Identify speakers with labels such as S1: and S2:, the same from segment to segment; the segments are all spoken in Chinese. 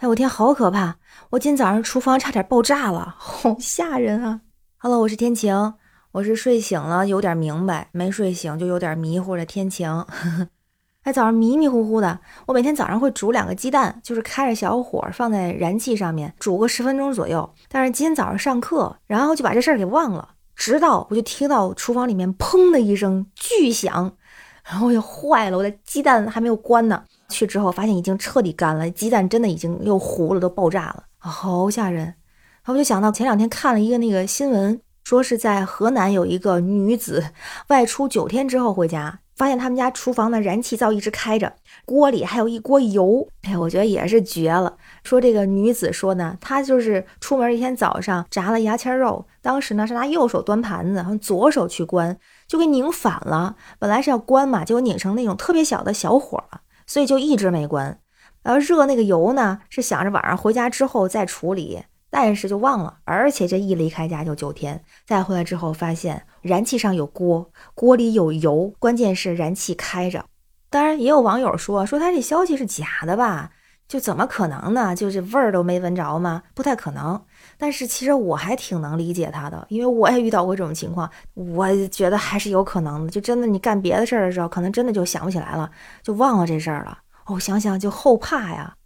S1: 哎，我天，好可怕！我今天早上厨房差点爆炸了，好吓人啊！Hello，我是天晴，我是睡醒了有点明白，没睡醒就有点迷糊的天晴。哎，早上迷迷糊糊的，我每天早上会煮两个鸡蛋，就是开着小火放在燃气上面煮个十分钟左右。但是今天早上上课，然后就把这事儿给忘了，直到我就听到厨房里面砰的一声巨响，然后我就坏了，我的鸡蛋还没有关呢。去之后发现已经彻底干了，鸡蛋真的已经又糊了，都爆炸了，好吓人。然后我就想到前两天看了一个那个新闻，说是在河南有一个女子外出九天之后回家，发现他们家厨房的燃气灶一直开着，锅里还有一锅油。哎，我觉得也是绝了。说这个女子说呢，她就是出门一天早上炸了牙签肉，当时呢是拿右手端盘子，然后左手去关，就给拧反了。本来是要关嘛，结果拧成那种特别小的小火了。所以就一直没关，然后热那个油呢，是想着晚上回家之后再处理，但是就忘了，而且这一离开家就九天，再回来之后发现燃气上有锅，锅里有油，关键是燃气开着。当然也有网友说说他这消息是假的吧，就怎么可能呢？就是味儿都没闻着吗？不太可能。但是其实我还挺能理解他的，因为我也遇到过这种情况，我觉得还是有可能的。就真的你干别的事儿的时候，可能真的就想不起来了，就忘了这事儿了。哦，想想就后怕呀。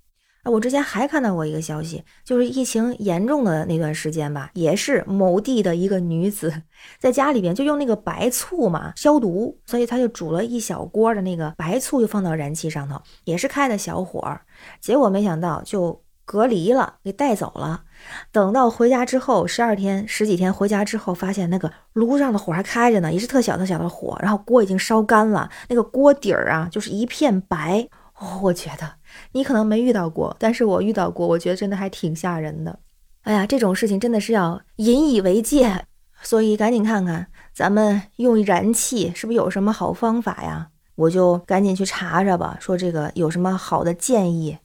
S1: 哎，我之前还看到过一个消息，就是疫情严重的那段时间吧，也是某地的一个女子在家里边就用那个白醋嘛消毒，所以她就煮了一小锅的那个白醋，就放到燃气上头，也是开的小火，结果没想到就隔离了，给带走了。等到回家之后，十二天十几天回家之后，发现那个炉上的火还开着呢，也是特小特小的火，然后锅已经烧干了，那个锅底儿啊就是一片白。哦，我觉得你可能没遇到过，但是我遇到过，我觉得真的还挺吓人的。哎呀，这种事情真的是要引以为戒，所以赶紧看看咱们用燃气是不是有什么好方法呀？我就赶紧去查查吧，说这个有什么好的建议。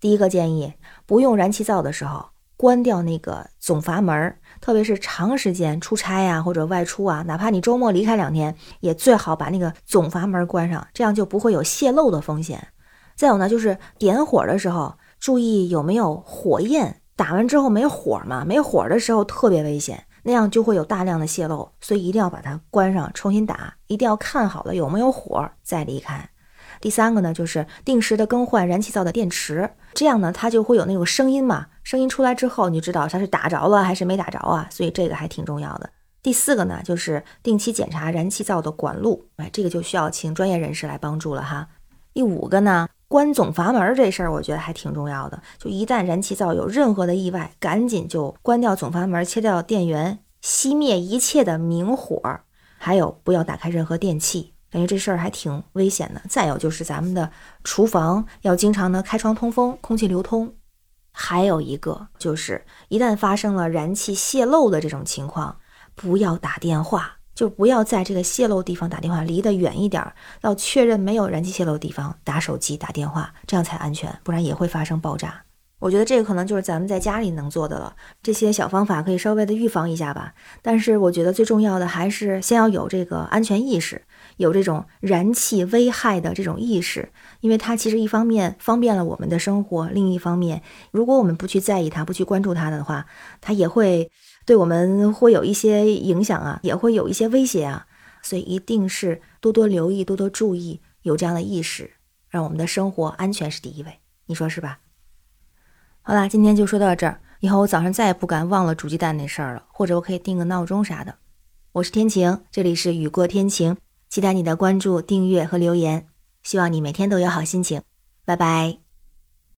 S1: 第一个建议，不用燃气灶的时候。关掉那个总阀门，特别是长时间出差呀或者外出啊，哪怕你周末离开两天，也最好把那个总阀门关上，这样就不会有泄漏的风险。再有呢，就是点火的时候注意有没有火焰，打完之后没火嘛，没火的时候特别危险，那样就会有大量的泄漏，所以一定要把它关上，重新打，一定要看好了有没有火再离开。第三个呢，就是定时的更换燃气灶的电池，这样呢，它就会有那种声音嘛，声音出来之后，你就知道它是打着了还是没打着啊，所以这个还挺重要的。第四个呢，就是定期检查燃气灶的管路，哎，这个就需要请专业人士来帮助了哈。第五个呢，关总阀门这事儿，我觉得还挺重要的，就一旦燃气灶有任何的意外，赶紧就关掉总阀门，切掉电源，熄灭一切的明火，还有不要打开任何电器。感觉这事儿还挺危险的。再有就是咱们的厨房要经常的开窗通风，空气流通。还有一个就是，一旦发生了燃气泄漏的这种情况，不要打电话，就不要在这个泄漏地方打电话，离得远一点，要确认没有燃气泄漏的地方打手机打电话，这样才安全，不然也会发生爆炸。我觉得这个可能就是咱们在家里能做的了。这些小方法可以稍微的预防一下吧。但是我觉得最重要的还是先要有这个安全意识，有这种燃气危害的这种意识，因为它其实一方面方便了我们的生活，另一方面，如果我们不去在意它，不去关注它的话，它也会对我们会有一些影响啊，也会有一些威胁啊。所以一定是多多留意，多多注意，有这样的意识，让我们的生活安全是第一位。你说是吧？好啦，今天就说到这儿。以后我早上再也不敢忘了煮鸡蛋那事儿了，或者我可以定个闹钟啥的。我是天晴，这里是雨过天晴，期待你的关注、订阅和留言。希望你每天都有好心情。拜拜。